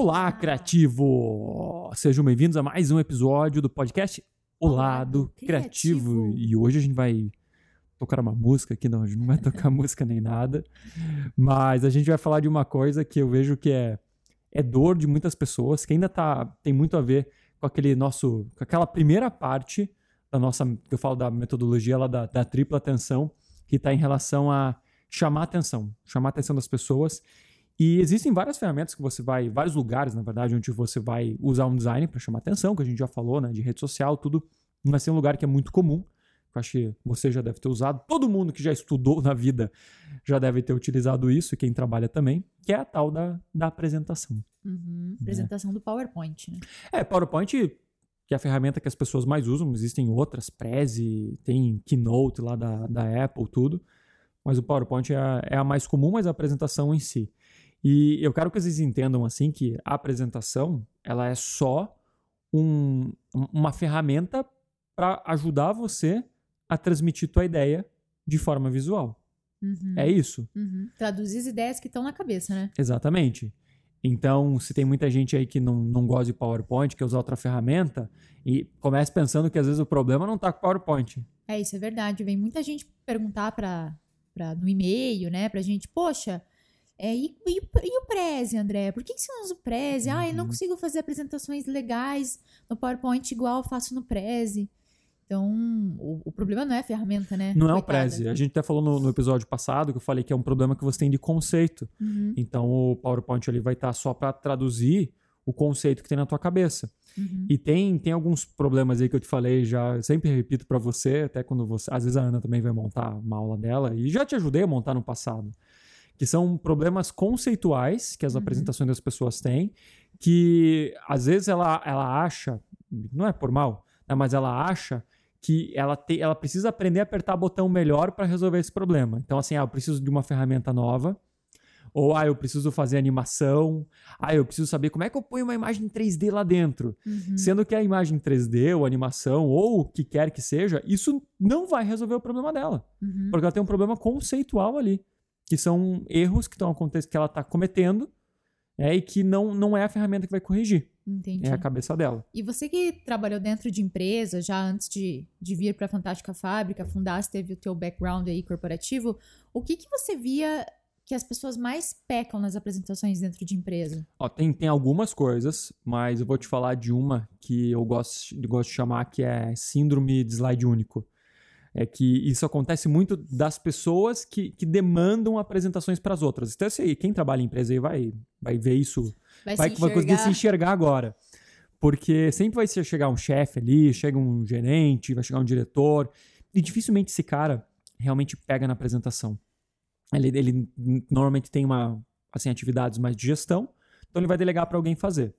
Olá, criativo! Sejam bem-vindos a mais um episódio do podcast O Lado Criativo. Criativo. E hoje a gente vai tocar uma música aqui, não, a gente não vai tocar música nem nada, mas a gente vai falar de uma coisa que eu vejo que é, é dor de muitas pessoas, que ainda tá, tem muito a ver com aquele nosso, com aquela primeira parte da nossa, que eu falo da metodologia lá da, da tripla atenção, que está em relação a chamar atenção, chamar a atenção das pessoas. E existem várias ferramentas que você vai, vários lugares, na verdade, onde você vai usar um design para chamar atenção, que a gente já falou, né, de rede social, tudo. Vai ser um lugar que é muito comum, que eu acho que você já deve ter usado. Todo mundo que já estudou na vida já deve ter utilizado isso, e quem trabalha também, que é a tal da, da apresentação. Uhum. Apresentação do PowerPoint, né? É, PowerPoint, que é a ferramenta que as pessoas mais usam, existem outras, Prezi, tem Keynote lá da, da Apple, tudo. Mas o PowerPoint é a, é a mais comum, mas a apresentação em si. E eu quero que vocês entendam assim que a apresentação ela é só um- uma ferramenta para ajudar você a transmitir tua ideia de forma visual. Uhum. É isso. Uhum. Traduzir as ideias que estão na cabeça, né? Exatamente. Então, se tem muita gente aí que não, não gosta de PowerPoint, quer usar outra ferramenta, e comece pensando que às vezes o problema não está com o PowerPoint. É, isso é verdade. Vem muita gente perguntar pra, no e-mail, né, pra gente, poxa, é, e, e, o- e o Prezi, André? Por que, que você não usa o Prezi? Ah, eu não Uhum. consigo fazer apresentações legais no PowerPoint igual eu faço no Prezi. Então, o, o problema não é a ferramenta, né? Não é o Coitada. Prezi. A gente até falou no, no episódio passado que eu falei que é um problema que você tem de conceito. Uhum, Então, o PowerPoint ali vai estar só para traduzir o conceito que tem na tua cabeça. uhum. E tem, tem alguns problemas aí que eu te falei já, sempre repito para você, até quando você, às vezes a Ana também vai montar uma aula dela e já te ajudei a montar no passado, que são problemas conceituais que as Uhum. apresentações das pessoas têm, que às vezes ela, ela acha, não é por mal, né, mas ela acha que ela, te, ela precisa aprender a apertar botão melhor para resolver esse problema. Então, assim, ah, eu preciso de uma ferramenta nova, ou ah, eu preciso fazer animação, ah, eu preciso saber como é que eu ponho uma imagem 3D lá dentro. Uhum. Sendo que a imagem 3D, ou animação, ou o que quer que seja, isso não vai resolver o problema dela. Uhum. Porque ela tem um problema conceitual ali. Que são erros que estão acontecendo, que ela está cometendo, é, e que não, não é a ferramenta que vai corrigir. Entendi. É a cabeça dela. E você que trabalhou dentro de empresa, já antes de, de vir para a Fantástica Fábrica, fundasse, teve o teu background aí corporativo, o que que você via que as pessoas mais pecam nas apresentações dentro de empresa? Ó, tem, tem algumas coisas, mas eu vou te falar de uma que eu gosto, eu gosto de chamar que é síndrome de slide único. É que isso acontece muito das pessoas que, que demandam apresentações para as outras. Então, assim, quem trabalha em empresa aí vai, vai ver isso Vai, vai, vai conseguir se enxergar? agora. Porque sempre vai chegar um chefe ali, chega um gerente, vai chegar um diretor, e dificilmente esse cara realmente pega na apresentação. Ele, ele normalmente tem uma, assim, atividades mais de gestão, então ele vai delegar para alguém fazer.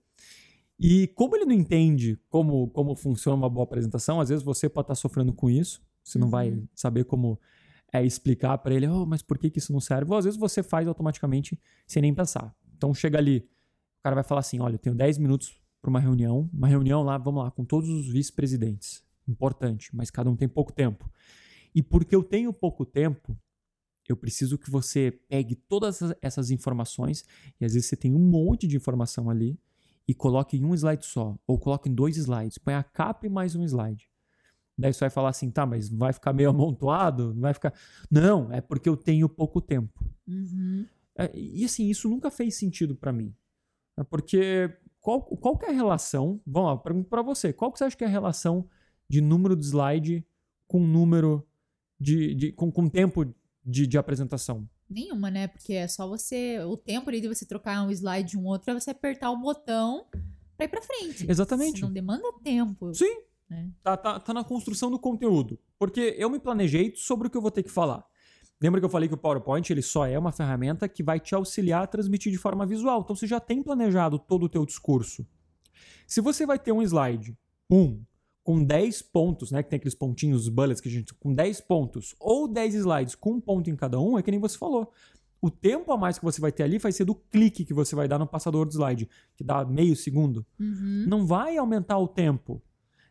E como ele não entende como, como funciona uma boa apresentação, às vezes você pode estar sofrendo com isso, você não vai Uhum. saber como é, explicar para ele, oh, mas por que, que isso não serve? Ou às vezes você faz automaticamente sem nem pensar. Então chega ali, o cara vai falar assim: olha, eu tenho 10 minutos para uma reunião, uma reunião lá, vamos lá, com todos os vice-presidentes. Importante, mas cada um tem pouco tempo. E porque eu tenho pouco tempo, eu preciso que você pegue todas essas- essas informações, e às vezes você tem um monte de informação ali, e coloque em um slide só, ou coloque em dois slides, põe a capa e mais um slide. Daí você vai falar assim, tá, mas vai ficar meio amontoado? Não vai ficar. Não, é porque eu tenho pouco tempo. Uhum. É, E assim, isso nunca fez sentido pra mim. É porque qual, qual que é a relação? Vamos lá, pergunto pra você. Qual que você acha que é a relação de número de slide com número de. de- com, com tempo de, de apresentação? Nenhuma, né? Porque é só você. O tempo ali de você trocar um slide de um outro é você apertar o botão pra ir pra frente. Exatamente. Não demanda tempo. Sim. Né? Tá, tá, tá na construção do conteúdo. Porque eu me planejei sobre o que eu vou ter que falar. Lembra que eu falei que o PowerPoint ele só é uma ferramenta que vai te auxiliar a transmitir de forma visual. Então você já tem planejado todo o teu discurso. Se você vai ter um slide, um, com 10 pontos, né? Que tem aqueles pontinhos, os bullets que a gente. com 10 pontos, ou 10 slides com um ponto em cada um, é que nem você falou. O tempo a mais que você vai ter ali vai ser do clique que você vai dar no passador do slide, que dá meio segundo Uhum. não vai aumentar o tempo.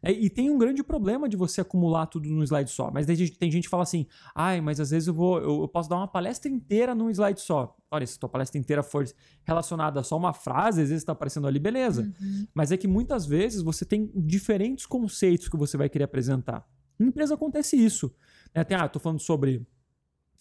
É, e tem um grande problema de você acumular tudo num slide só. Mas tem gente, tem gente que fala assim: ai, mas às vezes eu vou. Eu, eu, posso dar uma palestra inteira num slide só. Olha, se tua palestra inteira for relacionada a só uma frase, às vezes está aparecendo ali, beleza. Uhum. Mas é que muitas vezes você tem diferentes conceitos que você vai querer apresentar. Em empresa acontece isso. Né? Tem, ah, estou falando sobre,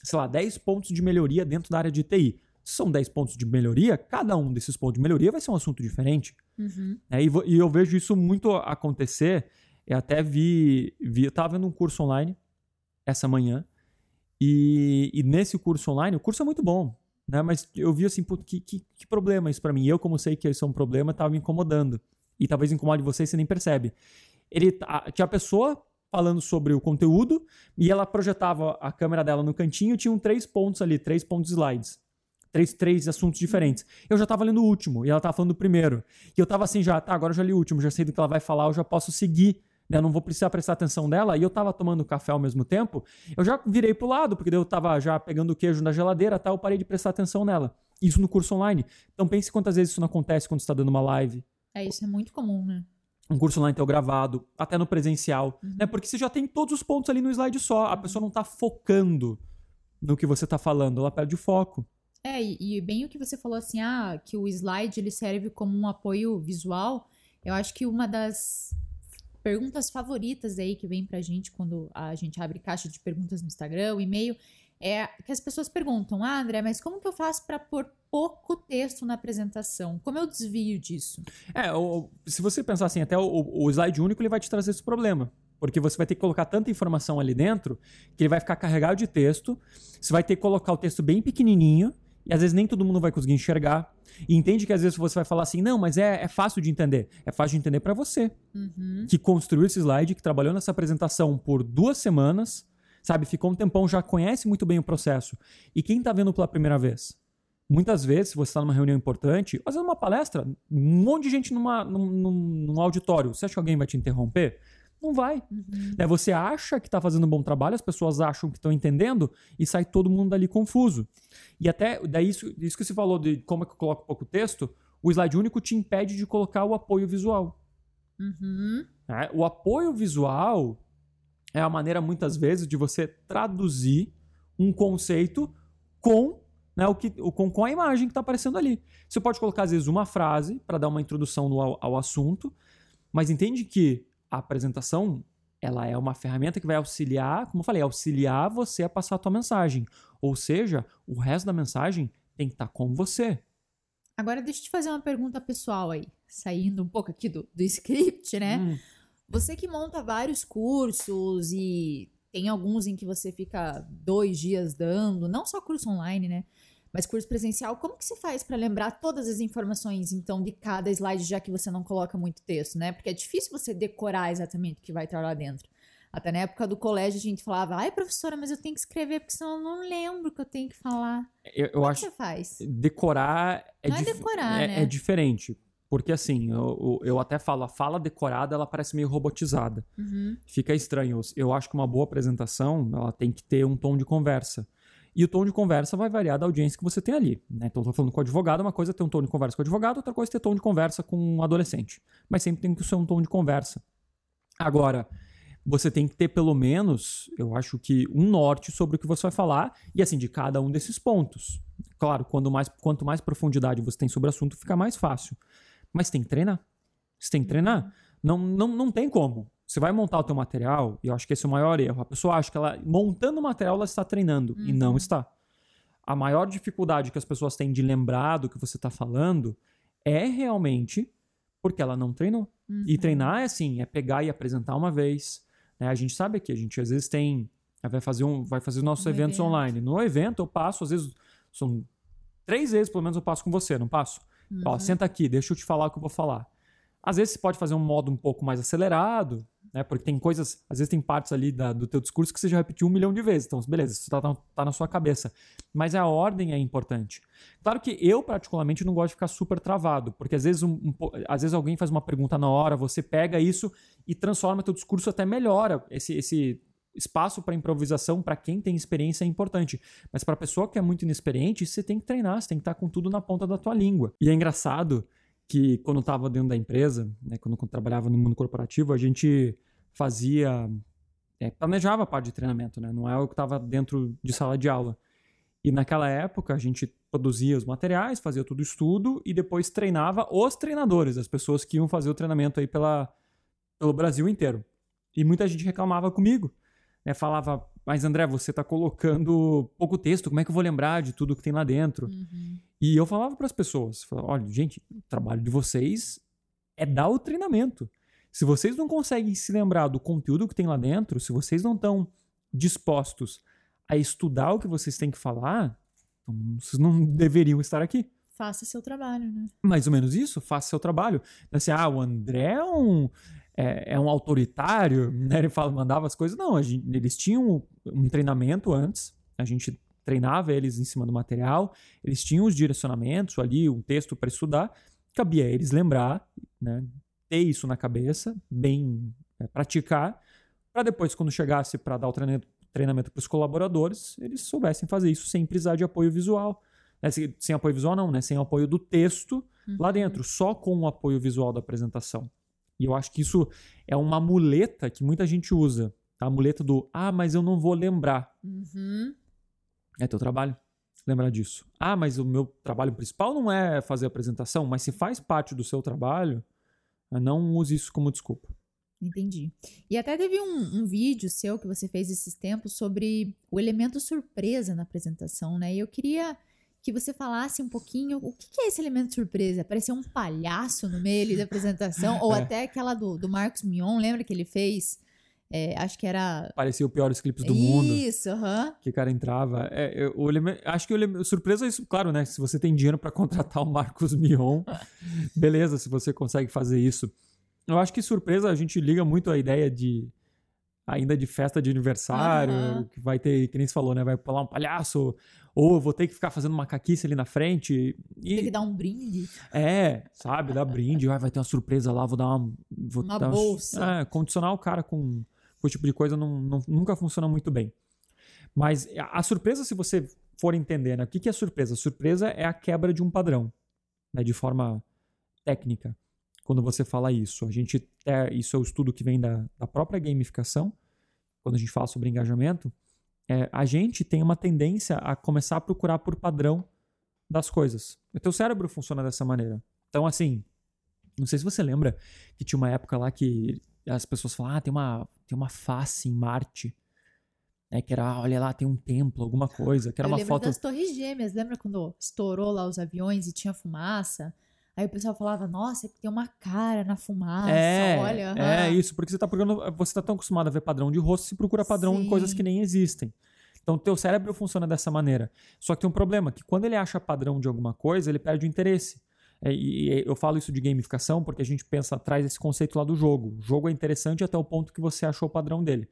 sei lá, 10 pontos de melhoria dentro da área de TI. São 10 pontos de melhoria, cada um desses pontos de melhoria vai ser um assunto diferente. Uhum. É, e, e, eu vejo isso muito acontecer. Eu até vi, vi eu estava vendo um curso online essa manhã. E, e, nesse curso online, o curso é muito bom, né? Mas eu vi assim, que, que, que problema isso para mim. Eu, como sei que isso é um problema, estava me incomodando. E talvez incomode você e você nem percebe. Ele, a, tinha a pessoa falando sobre o conteúdo e ela projetava a câmera dela no cantinho e tinham três pontos ali, três pontos slides três, três assuntos diferentes. Eu já tava lendo o último e ela tava falando o primeiro. E eu tava assim já, tá, agora eu já li o último, já sei do que ela vai falar, eu já posso seguir. Né? Eu não vou precisar prestar atenção dela. E eu tava tomando café ao mesmo tempo. Eu já virei pro lado, porque eu tava já pegando o queijo na geladeira, tá? Eu parei de prestar atenção nela. Isso no curso online. Então pense quantas vezes isso não acontece quando você tá dando uma live. É, isso é muito comum, né? um curso online teu gravado, até no presencial, uhum. né? Porque você já tem todos os pontos ali no slide só, a pessoa não tá focando no que você tá falando, ela perde o foco. É, e, bem o que você falou assim, ah, que o slide ele serve como um apoio visual. Eu acho que uma das perguntas favoritas aí que vem pra gente quando a gente abre caixa de perguntas no Instagram, e-mail, é que as pessoas perguntam: "Ah, André, mas como que eu faço para pôr pouco texto na apresentação? Como eu desvio disso?" É, o, se você pensar assim, até o, o slide único ele vai te trazer esse problema. Porque você vai ter que colocar tanta informação ali dentro que ele vai ficar carregado de texto. Você vai ter que colocar o texto bem pequenininho e às vezes nem todo mundo vai conseguir enxergar. E entende que às vezes você vai falar assim, não, mas é, é fácil de entender. É fácil de entender para você. Uhum. Que construiu esse slide, que trabalhou nessa apresentação por duas semanas, sabe? Ficou um tempão, já conhece muito bem o processo. E quem tá vendo pela primeira vez? Muitas vezes, se você está numa reunião importante, fazendo uma palestra, um monte de gente numa, num, num, num auditório, você acha que alguém vai te interromper? Não vai. Uhum. Né? Você acha que está fazendo um bom trabalho, as pessoas acham que estão entendendo e sai todo mundo dali confuso. E até daí isso, isso que você falou de como é que eu coloco pouco texto, o slide único te impede de colocar o apoio visual. Uhum. É, o apoio visual é a maneira, muitas vezes, de você traduzir um conceito com, né, o que, com, com a imagem que está aparecendo ali. Você pode colocar, às vezes, uma frase para dar uma introdução no, ao, ao assunto, mas entende que a apresentação ela é uma ferramenta que vai auxiliar, como eu falei, auxiliar você a passar a tua mensagem. Ou seja, o resto da mensagem tem que estar tá com você. Agora deixa eu te fazer uma pergunta pessoal aí, saindo um pouco aqui do, do script, né? Hum. Você que monta vários cursos e tem alguns em que você fica dois dias dando, não só curso online, né? Mas curso presencial, como que se faz para lembrar todas as informações, então, de cada slide, já que você não coloca muito texto, né? Porque é difícil você decorar exatamente o que vai estar lá dentro. Até na época do colégio a gente falava, ai, professora, mas eu tenho que escrever, porque senão eu não lembro o que eu tenho que falar. Eu, eu como acho. Que você faz? Decorar é, não é decorar, é, né? é diferente. Porque assim, eu, eu até falo, a fala decorada, ela parece meio robotizada. Uhum. Fica estranho. Eu acho que uma boa apresentação, ela tem que ter um tom de conversa. E o tom de conversa vai variar da audiência que você tem ali. Né? Então, estou falando com o advogado, uma coisa é ter um tom de conversa com o advogado, outra coisa é ter tom de conversa com um adolescente. Mas sempre tem que ser um tom de conversa. Agora, você tem que ter pelo menos, eu acho que, um norte sobre o que você vai falar e assim, de cada um desses pontos. Claro, quando mais, quanto mais profundidade você tem sobre o assunto, fica mais fácil. Mas tem que treinar. Você tem que treinar. Não, não, não tem como. Você vai montar o teu material, e eu acho que esse é o maior erro. A pessoa acha que ela, montando o material, ela está treinando, uhum. e não uhum. está. A maior dificuldade que as pessoas têm de lembrar do que você está falando é realmente porque ela não treinou. Uhum. E treinar é assim, é pegar e apresentar uma vez. Né? A gente sabe que a gente às vezes tem. Vai fazer, um, vai fazer nossos um eventos evento. online. No evento eu passo, às vezes, são três vezes pelo menos eu passo com você, não passo? Uhum. Ó, senta aqui, deixa eu te falar o que eu vou falar. Às vezes você pode fazer um modo um pouco mais acelerado, né? Porque tem coisas, às vezes tem partes ali da, do teu discurso que você já repetiu um milhão de vezes. Então, beleza, isso tá, tá na sua cabeça. Mas a ordem é importante. Claro que eu, particularmente, não gosto de ficar super travado, porque às vezes, um, um, às vezes alguém faz uma pergunta na hora, você pega isso e transforma teu discurso até melhora. Esse, esse espaço para improvisação para quem tem experiência é importante, mas para a pessoa que é muito inexperiente, você tem que treinar, você tem que estar tá com tudo na ponta da tua língua. E é engraçado que quando estava dentro da empresa, né, quando eu trabalhava no mundo corporativo, a gente fazia, é, planejava a parte de treinamento, né? Não é o que estava dentro de sala de aula. E naquela época a gente produzia os materiais, fazia tudo estudo e depois treinava os treinadores, as pessoas que iam fazer o treinamento aí pela, pelo Brasil inteiro. E muita gente reclamava comigo, né? Falava, mas André, você está colocando pouco texto, como é que eu vou lembrar de tudo que tem lá dentro? Uhum. E eu falava para as pessoas, falava, olha, gente, o trabalho de vocês é dar o treinamento. Se vocês não conseguem se lembrar do conteúdo que tem lá dentro, se vocês não estão dispostos a estudar o que vocês têm que falar, então vocês não deveriam estar aqui. Faça seu trabalho, né? Mais ou menos isso, faça seu trabalho. Assim, ah, o André é um, é, é um autoritário, né? Ele fala, mandava as coisas. Não, gente, eles tinham um treinamento antes, a gente treinava eles em cima do material, eles tinham os direcionamentos ali, um texto para estudar, cabia a eles lembrar, né? Ter isso na cabeça, bem é, praticar, para depois, quando chegasse para dar o treinamento para os colaboradores, eles soubessem fazer isso sem precisar de apoio visual. Né? Sem, sem, apoio visual, não, né? Sem o apoio do texto uhum. lá dentro, só com o apoio visual da apresentação. E eu acho que isso é uma muleta que muita gente usa. Tá? A muleta do, ah, mas eu não vou lembrar. Uhum. É teu trabalho. Lembrar disso. Ah, mas o meu trabalho principal não é fazer apresentação, mas se faz parte do seu trabalho, não use isso como desculpa. Entendi. E até teve um, um, vídeo seu que você fez esses tempos sobre o elemento surpresa na apresentação, né? E eu queria que você falasse um pouquinho o que, é esse elemento surpresa? Parecia um palhaço no meio da apresentação, ou é. até aquela do, do Marcos Mion, lembra que ele fez? É, acho que era. Parecia o piores clipes do mundo. Isso, aham. Que o cara entrava. É, eu, elemento, acho que o surpresa é isso, claro, né? Se você tem dinheiro para contratar o Marcos Mion, beleza, se você consegue fazer isso. Eu acho que surpresa a gente liga muito a ideia de ainda de festa de aniversário, uhum. que vai ter, que nem você falou, né? Vai pular um palhaço, ou vou ter que ficar fazendo macaquice ali na frente. E... Tem que dar um brinde. É, sabe? Dar brinde, vai ter uma surpresa lá, vou dar uma. Vou uma dar bolsa. É, condicionar o cara com, esse tipo de coisa não, não, nunca funciona muito bem. Mas a, a surpresa, se você for entender, né? O que, que é surpresa? Surpresa é a quebra de um padrão, né? De forma técnica quando você fala isso. A gente é, isso é o estudo que vem da, da própria gamificação, quando a gente fala sobre engajamento. É, a gente tem uma tendência a começar a procurar por padrão das coisas. O teu cérebro funciona dessa maneira. Então, assim, não sei se você lembra que tinha uma época lá que as pessoas falavam, ah, tem uma, tem uma face em Marte. Né, que era, olha lá, tem um templo, alguma coisa. Que era Eu uma foto. das Torres Gêmeas, lembra quando estourou lá os aviões e tinha fumaça? Aí o pessoal falava, nossa, tem uma cara na fumaça, é, olha. É isso, porque você tá procurando, você tá tão acostumado a ver padrão de rosto, você procura padrão Sim. em coisas que nem existem. Então, o teu cérebro funciona dessa maneira. Só que tem um problema, que quando ele acha padrão de alguma coisa, ele perde o interesse. É, e eu falo isso de gamificação porque a gente pensa, traz esse conceito lá do jogo. O jogo é interessante até o ponto que você achou o padrão dele.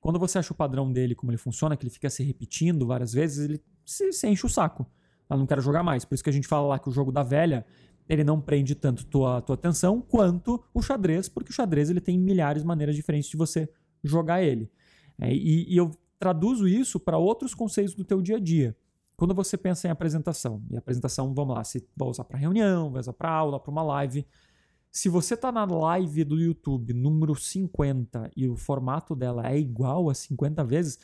Quando você acha o padrão dele, como ele funciona, que ele fica se repetindo várias vezes, ele se, se enche o saco. Eu não quero jogar mais. Por isso que a gente fala lá que o jogo da velha ele não prende tanto tua, tua atenção quanto o xadrez, porque o xadrez ele tem milhares de maneiras diferentes de você jogar ele. É, e, e, eu traduzo isso para outros conceitos do teu dia a dia. Quando você pensa em apresentação, e apresentação, vamos lá, se vai usar para reunião, vai usar para aula, para uma live. Se você está na live do YouTube número 50 e o formato dela é igual a 50 vezes,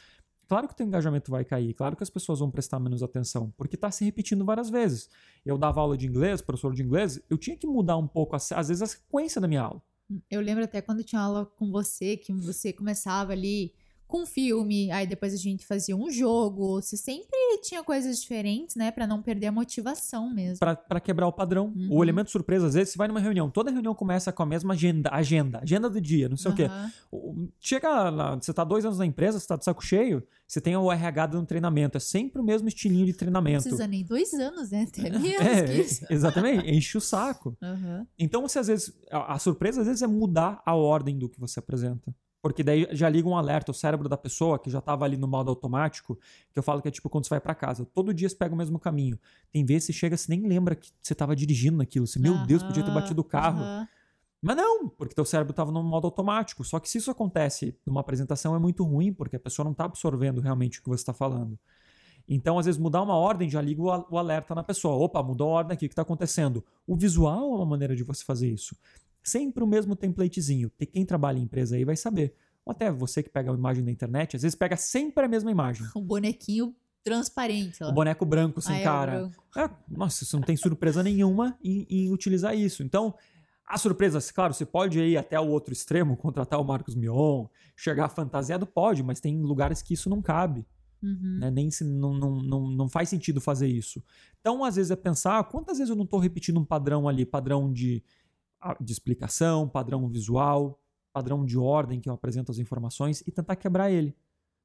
Claro que o teu engajamento vai cair, claro que as pessoas vão prestar menos atenção, porque está se repetindo várias vezes. Eu dava aula de inglês, professor de inglês, eu tinha que mudar um pouco, às vezes, a sequência da minha aula. Eu lembro até quando tinha aula com você, que você começava ali com filme, aí depois a gente fazia um jogo. Você sempre tinha coisas diferentes, né? para não perder a motivação mesmo. para quebrar o padrão. Uhum. O elemento surpresa, às vezes, você vai numa reunião, toda reunião começa com a mesma agenda, agenda, agenda do dia, não sei uhum. o quê. Chega lá, você tá dois anos na empresa, você tá de saco cheio, você tem o RH dando treinamento. É sempre o mesmo estilinho de treinamento. Não precisa nem dois anos, né? Até menos é. Exatamente, enche o saco. Uhum. Então, você às vezes, a, a surpresa às vezes é mudar a ordem do que você apresenta. Porque daí já liga um alerta, o cérebro da pessoa que já estava ali no modo automático, que eu falo que é tipo quando você vai para casa. Todo dia você pega o mesmo caminho. Tem vezes que você chega, você nem lembra que você estava dirigindo naquilo. Você, meu Deus, podia ter batido o carro. Mas não, porque teu cérebro estava no modo automático. Só que se isso acontece numa apresentação é muito ruim, porque a pessoa não está absorvendo realmente o que você está falando. Então, às vezes, mudar uma ordem já liga o alerta na pessoa. Opa, mudou a ordem aqui, o que está acontecendo? O visual é uma maneira de você fazer isso. Sempre o mesmo templatezinho. Quem trabalha em empresa aí vai saber. Ou até você que pega a imagem da internet, às vezes pega sempre a mesma imagem. Um bonequinho transparente. O boneco branco sem ah, é cara. É, nossa, você não tem surpresa nenhuma em, em, utilizar isso. Então, as surpresas, claro, você pode ir até o outro extremo, contratar o Marcos Mion, chegar fantasiado, pode, mas tem lugares que isso não cabe. Uhum. Né? Nem se, não, não, não, não faz sentido fazer isso. Então, às vezes, é pensar quantas vezes eu não estou repetindo um padrão ali, padrão de, de explicação, padrão visual, padrão de ordem que eu apresento as informações e tentar quebrar ele.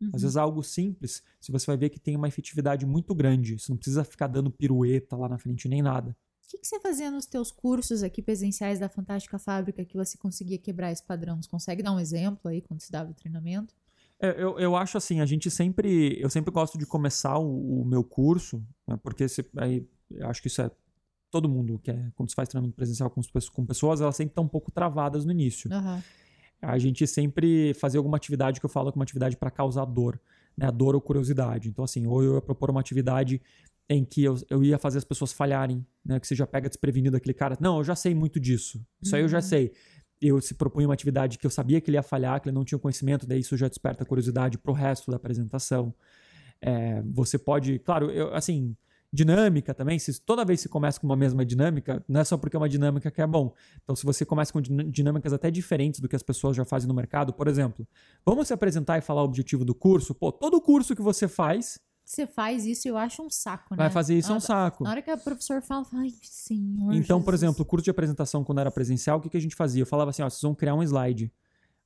Uhum. Às vezes algo simples, se você vai ver que tem uma efetividade muito grande. Você não precisa ficar dando pirueta lá na frente nem nada. O que, que você fazia nos teus cursos aqui presenciais da Fantástica Fábrica que você conseguia quebrar esse padrão? Você consegue dar um exemplo aí quando se dava o treinamento? É, eu, eu acho assim, a gente sempre. Eu sempre gosto de começar o, o meu curso, né, porque se, aí, eu acho que isso é. Todo mundo que é, quando se faz treinamento presencial com, com pessoas, elas sempre estão um pouco travadas no início. Uhum. A gente sempre fazia alguma atividade que eu falo que é uma atividade para causar dor, né? Dor ou curiosidade. Então, assim, ou eu ia propor uma atividade em que eu, eu ia fazer as pessoas falharem, né? Que você já pega desprevenido aquele cara. Não, eu já sei muito disso. Isso uhum. aí eu já uhum. sei eu se propunha uma atividade que eu sabia que ele ia falhar, que ele não tinha conhecimento, daí isso já desperta curiosidade para o resto da apresentação. É, você pode, claro, eu, assim, dinâmica também, se toda vez que você começa com uma mesma dinâmica, não é só porque é uma dinâmica que é bom. Então, se você começa com dinâmicas até diferentes do que as pessoas já fazem no mercado, por exemplo, vamos se apresentar e falar o objetivo do curso, pô, todo curso que você faz, você faz isso, eu acho um saco, né? Vai fazer isso é um saco. Na hora que o professor fala, ai, senhor. Então, Jesus. por exemplo, o curso de apresentação, quando era presencial, o que, que a gente fazia? Eu falava assim: ó, vocês vão criar um slide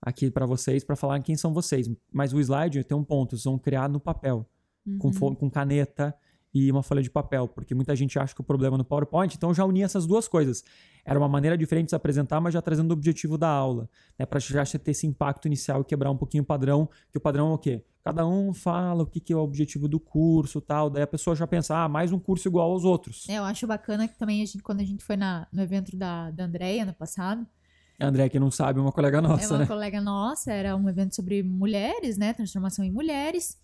aqui para vocês, para falar quem são vocês. Mas o slide tem um ponto, vocês vão criar no papel, uhum. com, com caneta e uma folha de papel, porque muita gente acha que o problema é no PowerPoint, então eu já uni essas duas coisas. Era uma maneira diferente de se apresentar, mas já trazendo o objetivo da aula, né, para já ter esse impacto inicial e quebrar um pouquinho o padrão, que o padrão é o quê? Cada um fala o que, que é o objetivo do curso tal, daí a pessoa já pensa, ah, mais um curso igual aos outros. É, eu acho bacana que também a gente, quando a gente foi na, no evento da, da Andréia no passado, a André, que não sabe, é uma colega nossa, É uma né? colega nossa, era um evento sobre mulheres, né? Transformação em mulheres.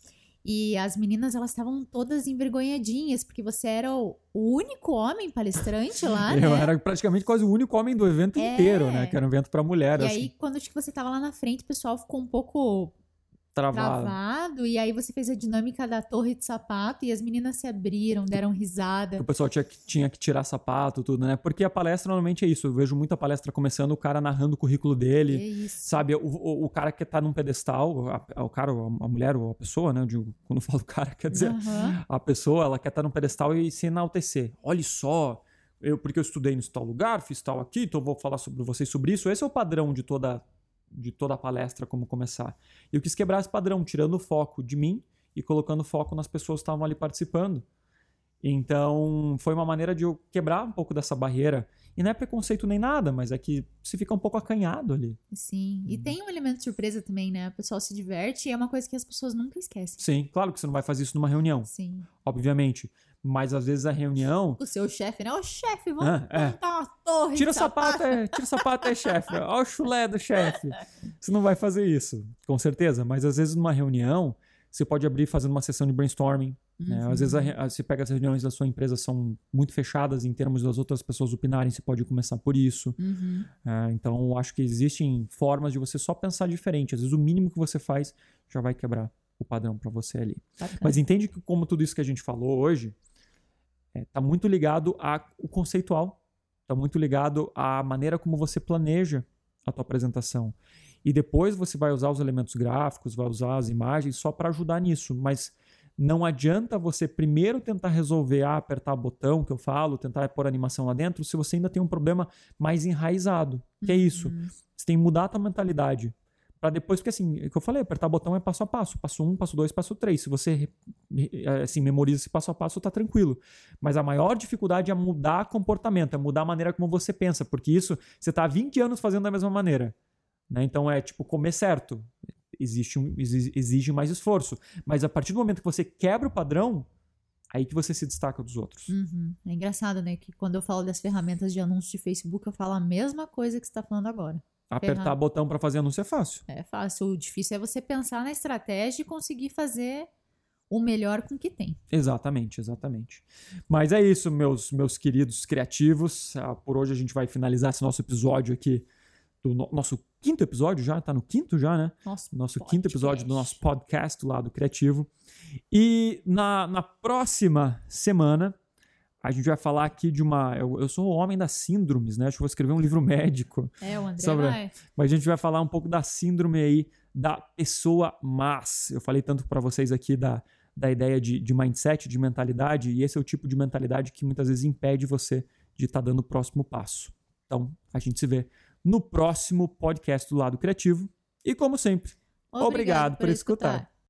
E as meninas, elas estavam todas envergonhadinhas, porque você era o, único homem palestrante lá, Eu né? era praticamente quase o único homem do evento é. inteiro, né? Que era um evento para mulher. E assim. aí, quando tipo, você tava lá na frente, o pessoal ficou um pouco travado. travado. E aí você fez a dinâmica da torre de sapato e as meninas se abriram, deram risada. O pessoal tinha que, tinha que tirar sapato, tudo, né? Porque a palestra normalmente é isso. Eu vejo muita palestra começando, o cara narrando o currículo dele. É isso. Sabe, o, o, o cara que tá num pedestal, a, o cara, a mulher ou a pessoa, né? Eu digo, quando eu falo cara, quer dizer, uhum. a pessoa, ela quer estar tá num pedestal e se enaltecer. Olha só, eu, porque eu estudei nesse tal lugar, fiz tal aqui, então eu vou falar sobre vocês sobre isso. Esse é o padrão de toda de toda a palestra como começar. E eu quis quebrar esse padrão, tirando o foco de mim e colocando foco nas pessoas que estavam ali participando. Então, foi uma maneira de eu quebrar um pouco dessa barreira. E não é preconceito nem nada, mas é que se fica um pouco acanhado ali. Sim. E uhum. tem um elemento de surpresa também, né? O pessoal se diverte e é uma coisa que as pessoas nunca esquecem. Sim, claro que você não vai fazer isso numa reunião. Sim. Obviamente. Mas às vezes a reunião. O seu chefe, né? Ô chefe, vamos ah, é. uma torre. Tira o sapato, é, tira o sapato é chefe. Olha o chulé do chefe. Você não vai fazer isso, com certeza. Mas às vezes numa reunião, você pode abrir fazendo uma sessão de brainstorming. Uhum. Né? Às vezes a, a, você pega as reuniões da sua empresa são muito fechadas em termos das outras pessoas opinarem, você pode começar por isso. Uhum. É, então, acho que existem formas de você só pensar diferente. Às vezes o mínimo que você faz já vai quebrar o padrão para você ali. Bacana. Mas entende que como tudo isso que a gente falou hoje, Está é, tá muito ligado ao conceitual, está muito ligado à maneira como você planeja a tua apresentação. E depois você vai usar os elementos gráficos, vai usar as imagens só para ajudar nisso, mas não adianta você primeiro tentar resolver, ah, apertar o botão que eu falo, tentar pôr animação lá dentro, se você ainda tem um problema mais enraizado, que é isso. Uhum. Você tem que mudar a tua mentalidade para depois, porque assim, é o que eu falei, apertar botão é passo a passo, passo um, passo dois, passo três. Se você assim memoriza esse passo a passo, tá tranquilo. Mas a maior dificuldade é mudar comportamento, é mudar a maneira como você pensa, porque isso você tá há 20 anos fazendo da mesma maneira. Né? Então é tipo comer certo. Existe um, exige mais esforço. Mas a partir do momento que você quebra o padrão, aí que você se destaca dos outros. Uhum. É engraçado, né? Que quando eu falo das ferramentas de anúncio de Facebook, eu falo a mesma coisa que você está falando agora. Apertar botão para fazer anúncio é fácil. É fácil. O difícil é você pensar na estratégia e conseguir fazer o melhor com o que tem. Exatamente, exatamente. Mas é isso, meus, meus queridos criativos. Ah, por hoje a gente vai finalizar esse nosso episódio aqui, do no, nosso quinto episódio já, tá no quinto já, né? Nosso, Nosso podcast. quinto episódio do nosso podcast lá do Criativo. E na, na próxima semana, a gente vai falar aqui de uma. Eu, eu sou o homem das síndromes, né? Acho que vou escrever um livro médico. É, o André Sobre- vai. Mas a gente vai falar um pouco da síndrome aí da pessoa más. Eu falei tanto para vocês aqui da, da ideia de, de mindset, de mentalidade, e esse é o tipo de mentalidade que muitas vezes impede você de estar dando o próximo passo. Então, a gente se vê no próximo podcast do Lado Criativo. E como sempre, obrigado por escutar.